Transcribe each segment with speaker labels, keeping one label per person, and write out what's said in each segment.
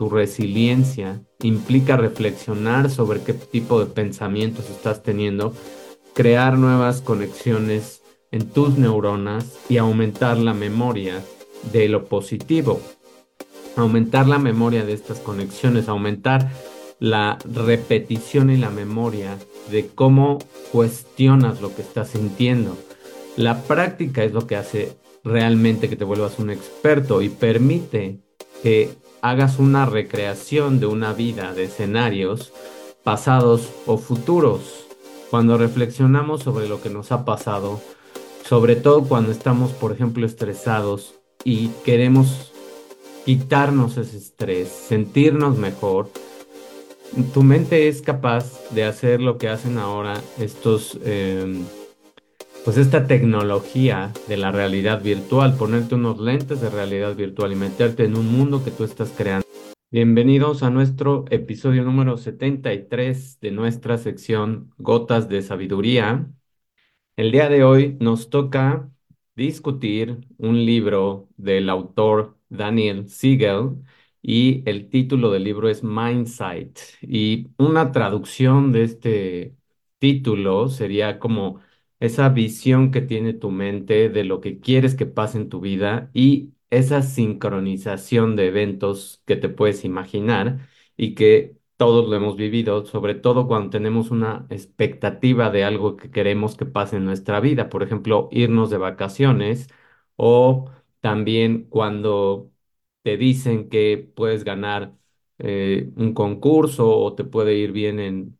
Speaker 1: tu resiliencia, implica reflexionar sobre qué tipo de pensamientos estás teniendo, crear nuevas conexiones en tus neuronas y aumentar la memoria de lo positivo, aumentar la memoria de estas conexiones, aumentar la repetición y la memoria de cómo cuestionas lo que estás sintiendo. La práctica es lo que hace realmente que te vuelvas un experto y permite que hagas una recreación de una vida, de escenarios pasados o futuros. Cuando reflexionamos sobre lo que nos ha pasado, sobre todo cuando estamos, por ejemplo, estresados y queremos quitarnos ese estrés, sentirnos mejor, tu mente es capaz de hacer lo que hacen ahora estos, em, pues esta tecnología de la realidad virtual, ponerte unos lentes de realidad virtual y meterte en un mundo que tú estás creando. Bienvenidos a nuestro episodio número 73 de nuestra sección Gotas de Sabiduría. El día de hoy nos toca discutir un libro del autor Daniel Siegel y el título del libro es Mindsight. Y una traducción de este título sería como esa visión que tiene tu mente de lo que quieres que pase en tu vida y esa sincronización de eventos que te puedes imaginar y que todos lo hemos vivido, sobre todo cuando tenemos una expectativa de algo que queremos que pase en nuestra vida, por ejemplo, irnos de vacaciones o también cuando te dicen que puedes ganar eh, un concurso o te puede ir bien en,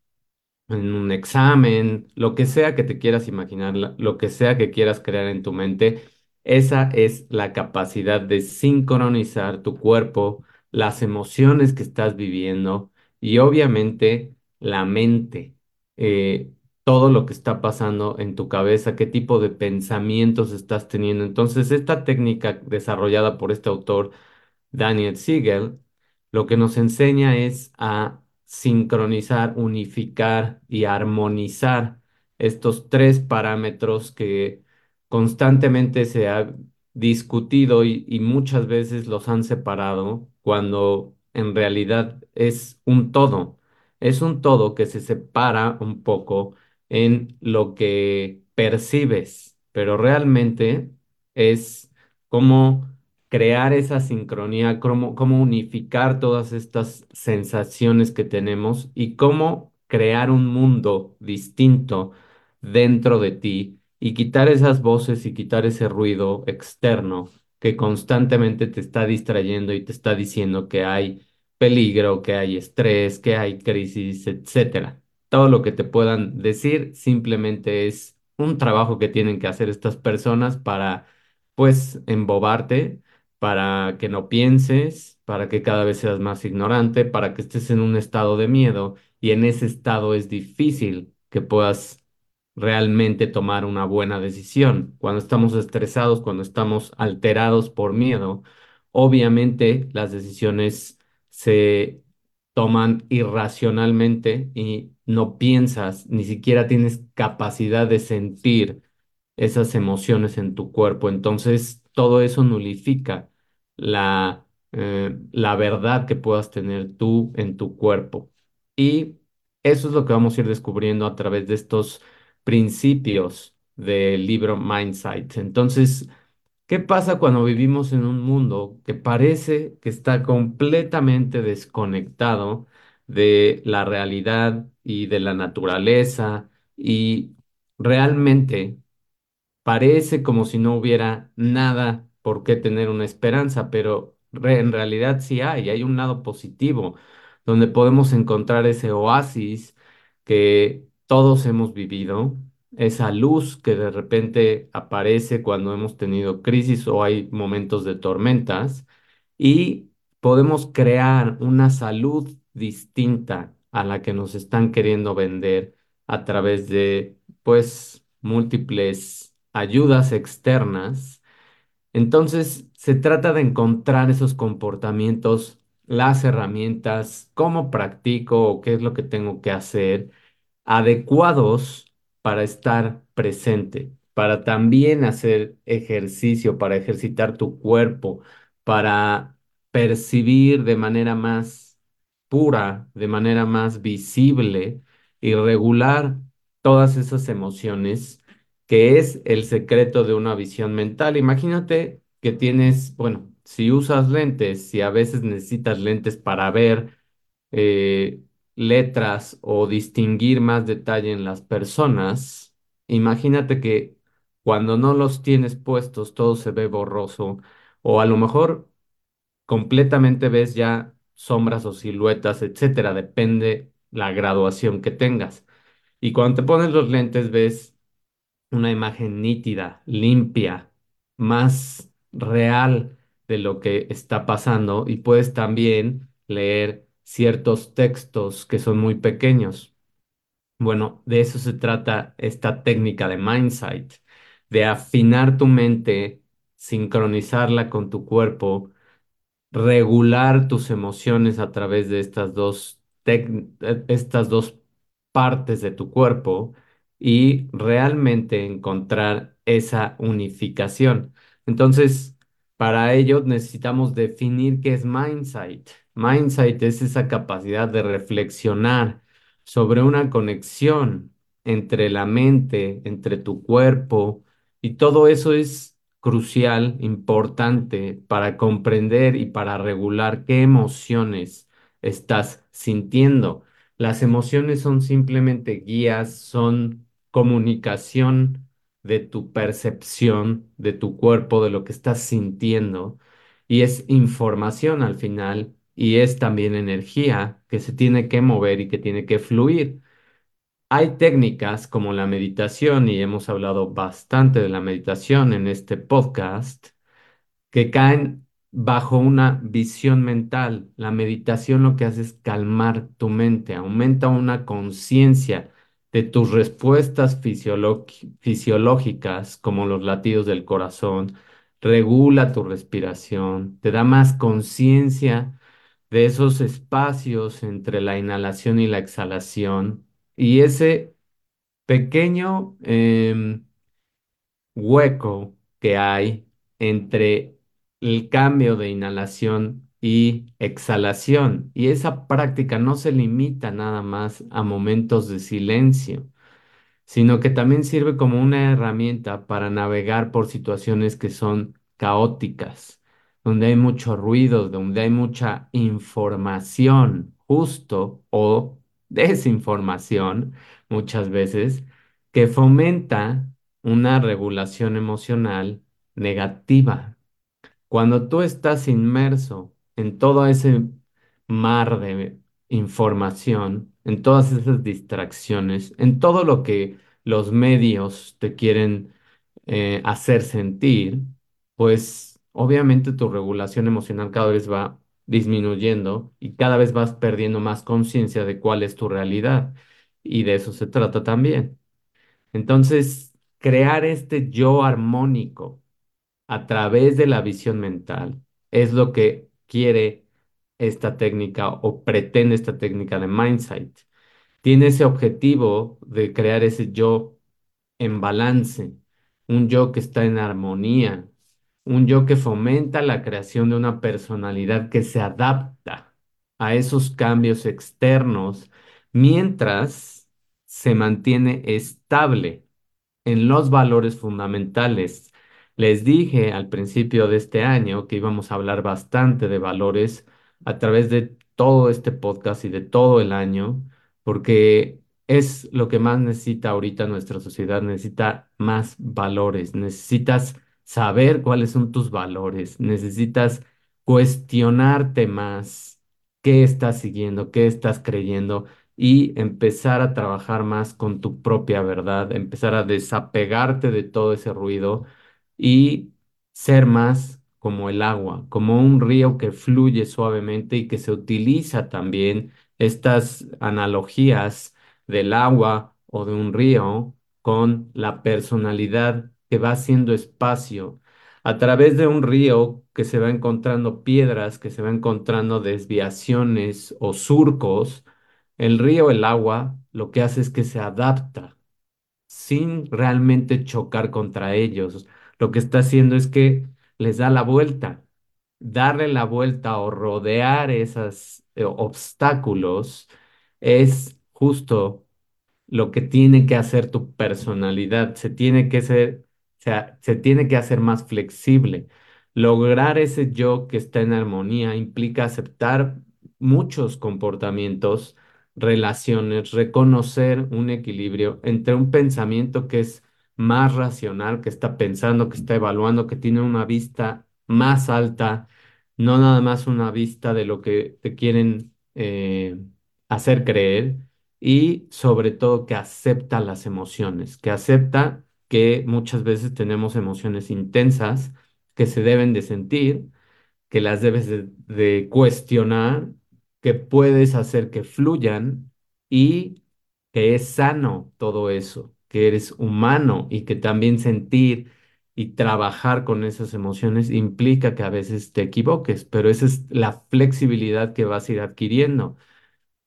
Speaker 1: en un examen, lo que sea que te quieras imaginar, lo que sea que quieras crear en tu mente, esa es la capacidad de sincronizar tu cuerpo, las emociones que estás viviendo y obviamente la mente. Eh, todo lo que está pasando en tu cabeza, qué tipo de pensamientos estás teniendo. Entonces, esta técnica desarrollada por este autor Daniel Siegel, lo que nos enseña es a sincronizar, unificar y armonizar estos tres parámetros que constantemente se ha discutido y, y, muchas veces los han separado cuando en realidad es un todo. Es un todo que se separa un poco en lo que percibes, pero realmente es como crear esa sincronía, cómo, unificar todas estas sensaciones que tenemos y cómo crear un mundo distinto dentro de ti y quitar esas voces y quitar ese ruido externo que constantemente te está distrayendo y te está diciendo que hay peligro, que hay estrés, que hay crisis, etcétera. Todo lo que te puedan decir simplemente es un trabajo que tienen que hacer estas personas para pues embobarte para que no pienses, para que cada vez seas más ignorante, para que estés en un estado de miedo y en ese estado es difícil que puedas realmente tomar una buena decisión. Cuando estamos estresados, cuando estamos alterados por miedo, obviamente las decisiones se toman irracionalmente y no piensas, ni siquiera tienes capacidad de sentir esas emociones en tu cuerpo. Entonces, todo eso nulifica la, eh, la verdad que puedas tener tú en tu cuerpo. Y eso es lo que vamos a ir descubriendo a través de estos principios del libro Mindsight. Entonces, ¿qué pasa cuando vivimos en un mundo que parece que está completamente desconectado de la realidad y de la naturaleza y realmente parece como si no hubiera nada por qué tener una esperanza, pero en realidad sí hay, hay un lado positivo, donde podemos encontrar ese oasis que todos hemos vivido, esa luz que de repente aparece cuando hemos tenido crisis o hay momentos de tormentas, y podemos crear una salud distinta a la que nos están queriendo vender a través de, pues, múltiples ayudas externas entonces, se trata de encontrar esos comportamientos, las herramientas, cómo practico o qué es lo que tengo que hacer, adecuados para estar presente, para también hacer ejercicio, para ejercitar tu cuerpo, para percibir de manera más pura, de manera más visible y regular todas esas emociones, que es el secreto de una visión mental. Imagínate que tienes, bueno, si usas lentes, si a veces necesitas lentes para ver eh, letras o distinguir más detalle en las personas, imagínate que cuando no los tienes puestos todo se ve borroso o a lo mejor completamente ves ya sombras o siluetas, etcétera, depende la graduación que tengas. Y cuando te pones los lentes ves una imagen nítida, limpia, más real de lo que está pasando y puedes también leer ciertos textos que son muy pequeños. Bueno, de eso se trata esta técnica de Mindsight, de afinar tu mente, sincronizarla con tu cuerpo regular tus emociones a través de estas dos, eh, estas dos partes de tu cuerpo y realmente encontrar esa unificación. Entonces, para ello necesitamos definir qué es mindsight. Mindsight es esa capacidad de reflexionar sobre una conexión entre la mente, entre tu cuerpo, y todo eso es crucial, importante para comprender y para regular qué emociones estás sintiendo. Las emociones son simplemente guías, son comunicación de tu percepción, de tu cuerpo, de lo que estás sintiendo. Y es información al final y es también energía que se tiene que mover y que tiene que fluir. Hay técnicas como la meditación, y hemos hablado bastante de la meditación en este podcast, que caen bajo una visión mental. La meditación lo que hace es calmar tu mente, aumenta una conciencia de tus respuestas fisiológicas, como los latidos del corazón, regula tu respiración, te da más conciencia de esos espacios entre la inhalación y la exhalación. Y ese pequeño em, hueco que hay entre el cambio de inhalación y exhalación. Y esa práctica no se limita nada más a momentos de silencio sino que también sirve como una herramienta para navegar por situaciones que son caóticas, donde hay mucho ruido, donde hay mucha información, justo o desinformación, muchas veces, que fomenta una regulación emocional negativa. Cuando tú estás inmerso en todo ese mar de información, en todas esas distracciones, en todo lo que los medios te quieren eh, hacer sentir, pues obviamente tu regulación emocional cada vez va disminuyendo y cada vez vas perdiendo más conciencia de cuál es tu realidad. Y de eso se trata también. Entonces, crear este yo armónico a través de la visión mental. Es lo que quiere esta técnica o pretende esta técnica de Mindsight. Tiene ese objetivo de crear ese yo en balance, un yo que está en armonía, un yo que fomenta la creación de una personalidad que se adapta a esos cambios externos mientras se mantiene estable en los valores fundamentales. Les dije al principio de este año que íbamos a hablar bastante de valores a través de todo este podcast y de todo el año, porque es lo que más necesita ahorita nuestra sociedad, necesita más valores, necesitas saber cuáles son tus valores, necesitas cuestionarte más qué estás siguiendo, qué estás creyendo y empezar a trabajar más con tu propia verdad, empezar a desapegarte de todo ese ruido y ser más como el agua, como un río que fluye suavemente y que se utiliza también estas analogías del agua o de un río con la personalidad que va haciendo espacio a través de un río que se va encontrando piedras, que se va encontrando desviaciones o surcos el río, el agua, lo que hace es que se adapta sin realmente chocar contra ellos. Lo que está haciendo es que les da la vuelta darle la vuelta o rodear esos obstáculos es justo lo que tiene que hacer tu personalidad. Se tiene que ser, o sea, se tiene que hacer más flexible. Lograr ese yo que está en armonía implica aceptar muchos comportamientos, relaciones, reconocer un equilibrio entre un pensamiento que es más racional, que está pensando, que está evaluando, que tiene una vista más alta, no nada más una vista de lo que te quieren eh, hacer creer y sobre todo que acepta las emociones, que acepta que muchas veces tenemos emociones intensas que se deben de sentir, que las debes de, de cuestionar, que puedes hacer que fluyan y que es sano todo eso, que eres humano y que también sentir y trabajar con esas emociones implica que a veces te equivoques, pero esa es la flexibilidad que vas a ir adquiriendo.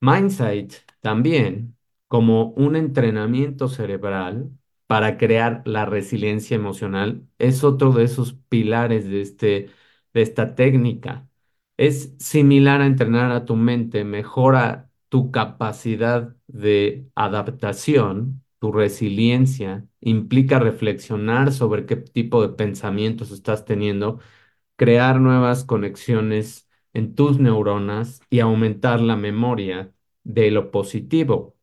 Speaker 1: Mindsight también como un entrenamiento cerebral para crear la resiliencia emocional es otro de esos pilares de, este, de esta técnica. Es similar a entrenar a tu mente, mejora tu capacidad de adaptación, tu resiliencia, implica reflexionar sobre qué tipo de pensamientos estás teniendo, crear nuevas conexiones en tus neuronas y aumentar la memoria de lo positivo,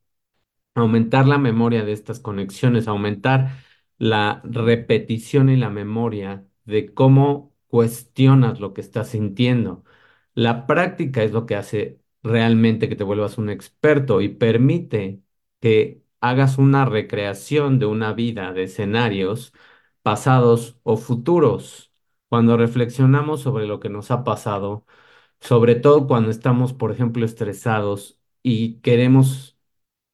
Speaker 1: aumentar la memoria de estas conexiones, aumentar la repetición y la memoria de cómo cuestionas lo que estás sintiendo. La práctica es lo que hace realmente que te vuelvas un experto y permite que hagas una recreación de una vida, de escenarios pasados o futuros. Cuando reflexionamos sobre lo que nos ha pasado, sobre todo cuando estamos, por ejemplo, estresados y queremos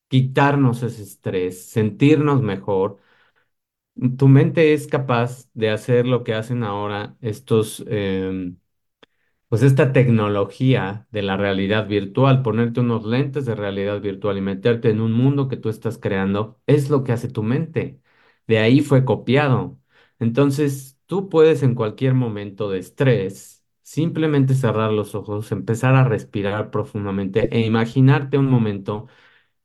Speaker 1: quitarnos ese estrés, sentirnos mejor, tu mente es capaz de hacer lo que hacen ahora estos, em, pues esta tecnología de la realidad virtual, ponerte unos lentes de realidad virtual y meterte en un mundo que tú estás creando, es lo que hace tu mente. De ahí fue copiado. Entonces, tú puedes en cualquier momento de estrés simplemente cerrar los ojos, empezar a respirar profundamente e imaginarte un momento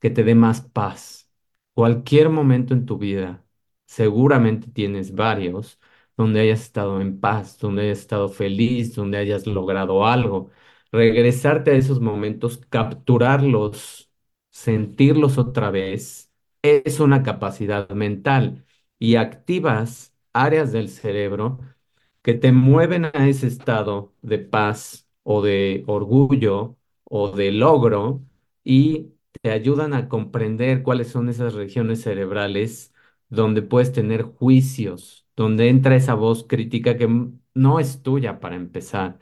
Speaker 1: que te dé más paz. Cualquier momento en tu vida, seguramente tienes varios donde hayas estado en paz, donde hayas estado feliz, donde hayas logrado algo. Regresarte a esos momentos, capturarlos, sentirlos otra vez, es una capacidad mental y activas áreas del cerebro que te mueven a ese estado de paz o de orgullo o de logro y te ayudan a comprender cuáles son esas regiones cerebrales donde puedes tener juicios, donde entra esa voz crítica que no es tuya para empezar,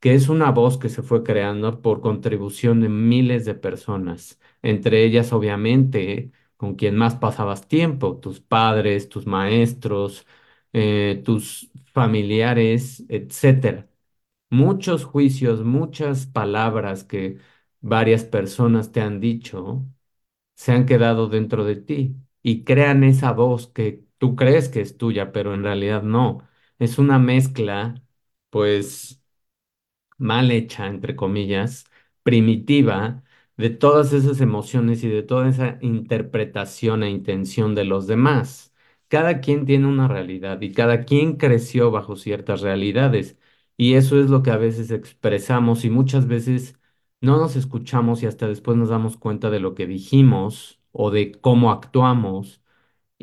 Speaker 1: que es una voz que se fue creando por contribución de miles de personas, entre ellas obviamente con quien más pasabas tiempo, tus padres, tus maestros, eh, tus familiares, etcétera. Muchos juicios, muchas palabras que varias personas te han dicho se han quedado dentro de ti y crean esa voz que tú crees que es tuya, pero en realidad no. Es una mezcla, pues mal hecha, entre comillas, primitiva, de todas esas emociones y de toda esa interpretación e intención de los demás. Cada quien tiene una realidad y cada quien creció bajo ciertas realidades. Y eso es lo que a veces expresamos y muchas veces no nos escuchamos y hasta después nos damos cuenta de lo que dijimos o de cómo actuamos.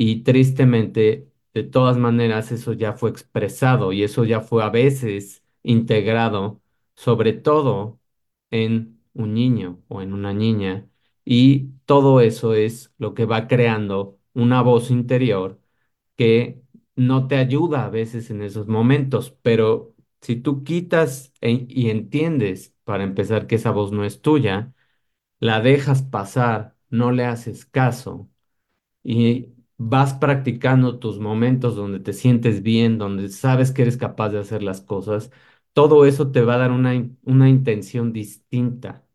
Speaker 1: Y tristemente, de todas maneras, eso ya fue expresado y eso ya fue a veces integrado sobre todo en un niño o en una niña. Y todo eso es lo que va creando una voz interior que no te ayuda a veces en esos momentos, pero si tú quitas y entiendes, para empezar, que esa voz no es tuya, la dejas pasar, no le haces caso y vas practicando tus momentos donde te sientes bien, donde sabes que eres capaz de hacer las cosas, todo eso te va a dar una, una intención distinta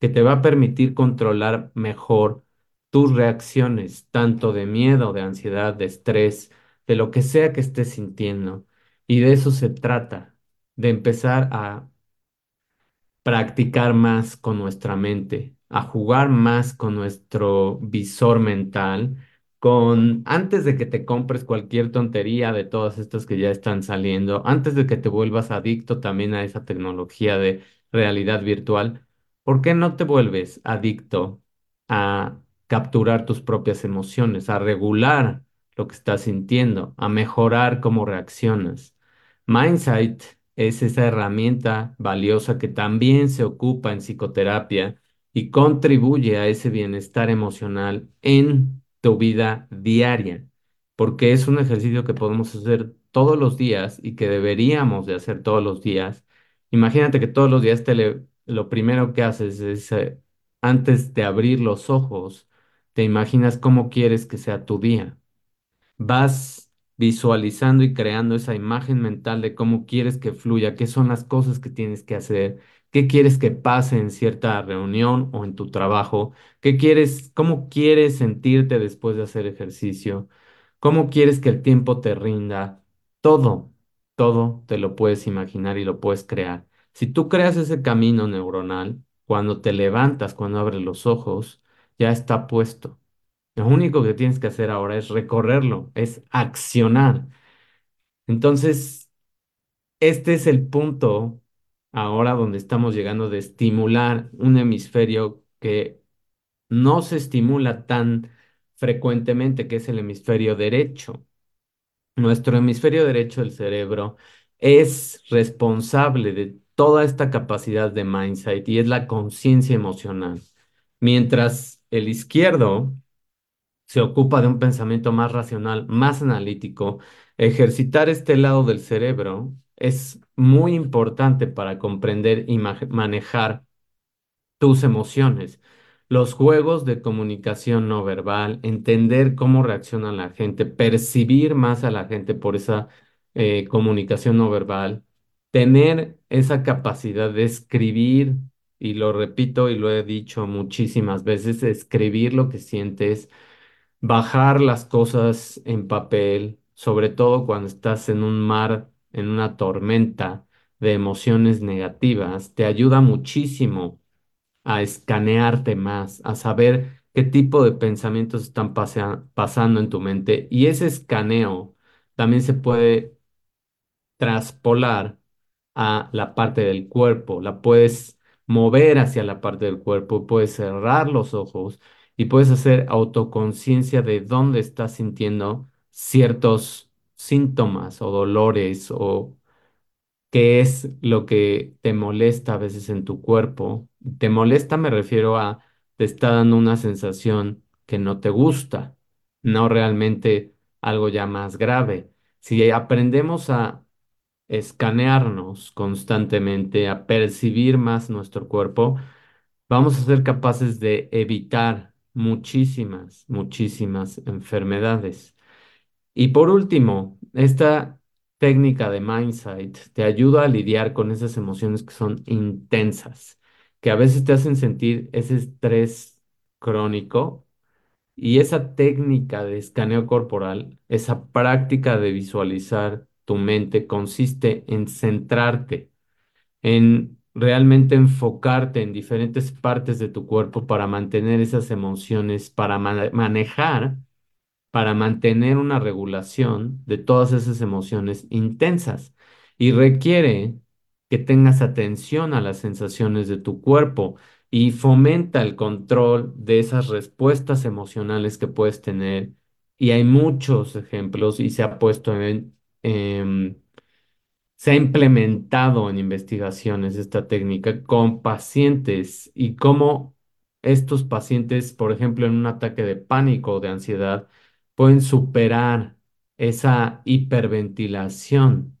Speaker 1: que te va a permitir controlar mejor tus reacciones, tanto de miedo, de ansiedad, de estrés, de lo que sea que estés sintiendo. Y de eso se trata, de empezar a practicar más con nuestra mente, a jugar más con nuestro visor mental, con antes de que te compres cualquier tontería de todas estas que ya están saliendo, antes de que te vuelvas adicto también a esa tecnología de realidad virtual, ¿por qué no te vuelves adicto a capturar tus propias emociones, a regular lo que estás sintiendo, a mejorar cómo reaccionas? Mindsight es esa herramienta valiosa que también se ocupa en psicoterapia y contribuye a ese bienestar emocional en tu vida diaria, porque es un ejercicio que podemos hacer todos los días y que deberíamos de hacer todos los días. Imagínate que todos los días te lo primero que haces es, eh, antes de abrir los ojos, te imaginas cómo quieres que sea tu día vas visualizando y creando esa imagen mental de cómo quieres que fluya, qué son las cosas que tienes que hacer, qué quieres que pase en cierta reunión o en tu trabajo, qué quieres, cómo quieres sentirte después de hacer ejercicio, cómo quieres que el tiempo te rinda, todo, todo te lo puedes imaginar y lo puedes crear. Si tú creas ese camino neuronal, cuando te levantas, cuando abres los ojos, ya está puesto. Lo único que tienes que hacer ahora es recorrerlo, es accionar. Entonces, este es el punto ahora donde estamos llegando de estimular un hemisferio que no se estimula tan frecuentemente, que es el hemisferio derecho. Nuestro hemisferio derecho del cerebro es responsable de toda esta capacidad de mindset y es la conciencia emocional, mientras el izquierdo se ocupa de un pensamiento más racional, más analítico, ejercitar este lado del cerebro es muy importante para comprender y ma- manejar tus emociones. Los juegos de comunicación no verbal, entender cómo reacciona la gente, percibir más a la gente por esa eh, comunicación no verbal, tener esa capacidad de escribir, y lo repito y lo he dicho muchísimas veces, escribir lo que sientes bajar las cosas en papel, sobre todo cuando estás en un mar, en una tormenta de emociones negativas, te ayuda muchísimo a escanearte más, a saber qué tipo de pensamientos están pasando en tu mente. Y ese escaneo también se puede traspolar a la parte del cuerpo, la puedes mover hacia la parte del cuerpo, puedes cerrar los ojos y puedes hacer autoconciencia de dónde estás sintiendo ciertos síntomas o dolores o qué es lo que te molesta a veces en tu cuerpo. Te molesta me refiero a te está dando una sensación que no te gusta, no realmente algo ya más grave. Si aprendemos a escanearnos constantemente, a percibir más nuestro cuerpo, vamos a ser capaces de evitar muchísimas, muchísimas enfermedades. Y por último, esta técnica de Mindsight te ayuda a lidiar con esas emociones que son intensas, que a veces te hacen sentir ese estrés crónico y esa técnica de escaneo corporal, esa práctica de visualizar tu mente consiste en centrarte, en realmente enfocarte en diferentes partes de tu cuerpo para mantener esas emociones, para ma- manejar, para mantener una regulación de todas esas emociones intensas. Y requiere que tengas atención a las sensaciones de tu cuerpo y fomenta el control de esas respuestas emocionales que puedes tener. Y hay muchos ejemplos y se ha puesto en, em, se ha implementado en investigaciones esta técnica con pacientes y cómo estos pacientes, por ejemplo, en un ataque de pánico o de ansiedad, pueden superar esa hiperventilación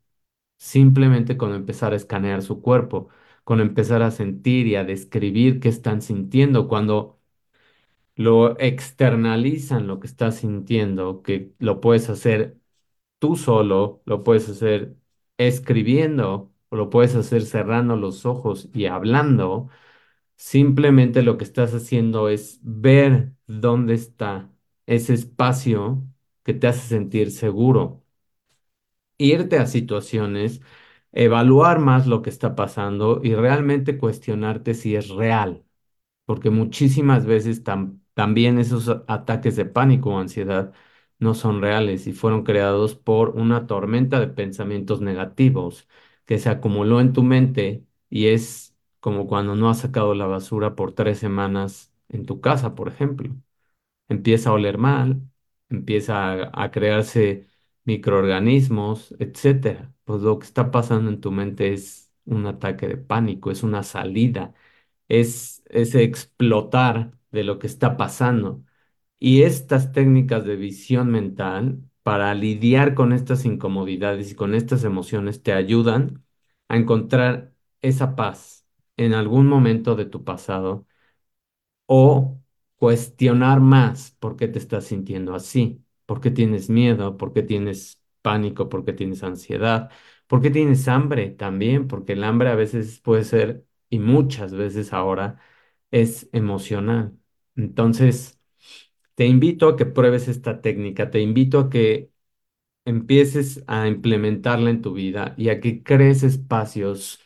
Speaker 1: simplemente con empezar a escanear su cuerpo, con empezar a sentir y a describir qué están sintiendo cuando lo externalizan lo que estás sintiendo, que lo puedes hacer tú solo, lo puedes hacer escribiendo o lo puedes hacer cerrando los ojos y hablando. Simplemente lo que estás haciendo es ver dónde está ese espacio que te hace sentir seguro. Irte a situaciones evaluar más lo que está pasando y realmente cuestionarte si es real, porque muchísimas veces tam- también esos ataques de pánico o ansiedad no son reales y fueron creados por una tormenta de pensamientos negativos que se acumuló en tu mente y es como cuando no has sacado la basura por tres semanas en tu casa, por ejemplo empieza a oler mal, empieza a, crearse microorganismos, etcétera. Pues lo que está pasando en tu mente es un ataque de pánico, es una salida, es ese explotar de lo que está pasando. Y estas técnicas de visión mental para lidiar con estas incomodidades y con estas emociones te ayudan a encontrar esa paz en algún momento de tu pasado o cuestionar más por qué te estás sintiendo así, por qué tienes miedo, por qué tienes pánico, por qué tienes ansiedad, por qué tienes hambre también, porque el hambre a veces puede ser, y muchas veces ahora, es emocional. Entonces, te invito a que pruebes esta técnica, te invito a que empieces a implementarla en tu vida y a que crees espacios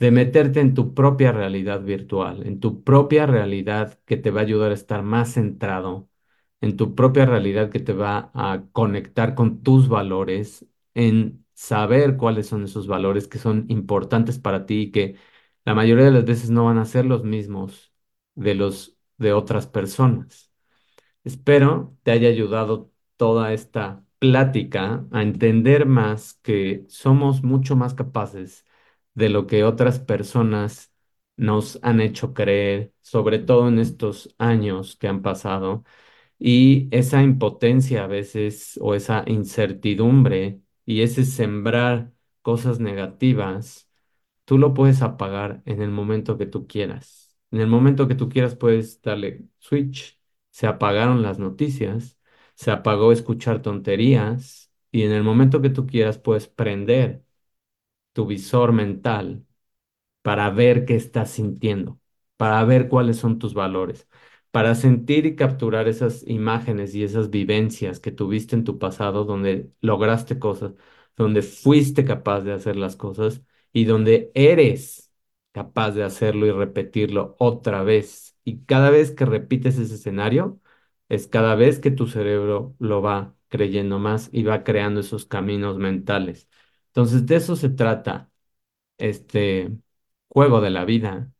Speaker 1: de meterte en tu propia realidad virtual, en tu propia realidad que te va a ayudar a estar más centrado, en tu propia realidad que te va a conectar con tus valores, en saber cuáles son esos valores que son importantes para ti y que la mayoría de las veces no van a ser los mismos de los de otras personas. Espero te haya ayudado toda esta plática a entender más que somos mucho más capaces de lo que otras personas nos han hecho creer, sobre todo en estos años que han pasado, y esa impotencia a veces o esa incertidumbre y ese sembrar cosas negativas Tú lo puedes apagar en el momento que tú quieras. En el momento que tú quieras puedes darle switch. Se apagaron las noticias, se apagó escuchar tonterías y en el momento que tú quieras puedes prender tu visor mental para ver qué estás sintiendo, para ver cuáles son tus valores, para sentir y capturar esas imágenes y esas vivencias que tuviste en tu pasado donde lograste cosas, donde fuiste capaz de hacer las cosas y donde eres capaz de hacerlo y repetirlo otra vez. Y cada vez que repites ese escenario, es cada vez que tu cerebro lo va creyendo más y va creando esos caminos mentales. Entonces, de eso se trata este juego de la vida.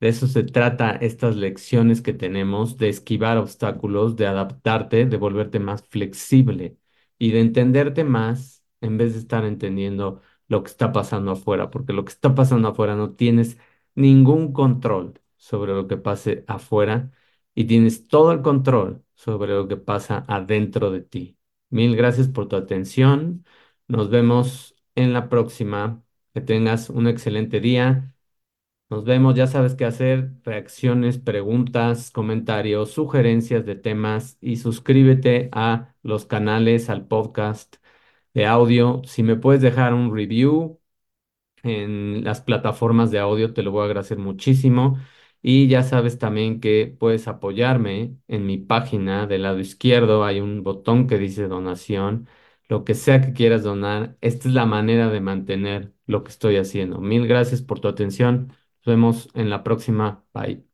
Speaker 1: De eso se trata estas lecciones que tenemos, de esquivar obstáculos, de adaptarte, de volverte más flexible y de entenderte más en vez de estar entendiendo lo que está pasando afuera, porque lo que está pasando afuera no tienes ningún control sobre lo que pase afuera y tienes todo el control sobre lo que pasa adentro de ti. Mil gracias por tu atención. Nos vemos en la próxima. Que tengas un excelente día. Nos vemos, ya sabes qué hacer, reacciones, preguntas, comentarios, sugerencias de temas y suscríbete a los canales, al podcast de audio. Si me puedes dejar un review en las plataformas de audio, te lo voy a agradecer muchísimo. Y ya sabes también que puedes apoyarme en mi página del lado izquierdo. Hay un botón que dice donación. Lo que sea que quieras donar, esta es la manera de mantener lo que estoy haciendo. Mil gracias por tu atención. Nos vemos en la próxima. Bye.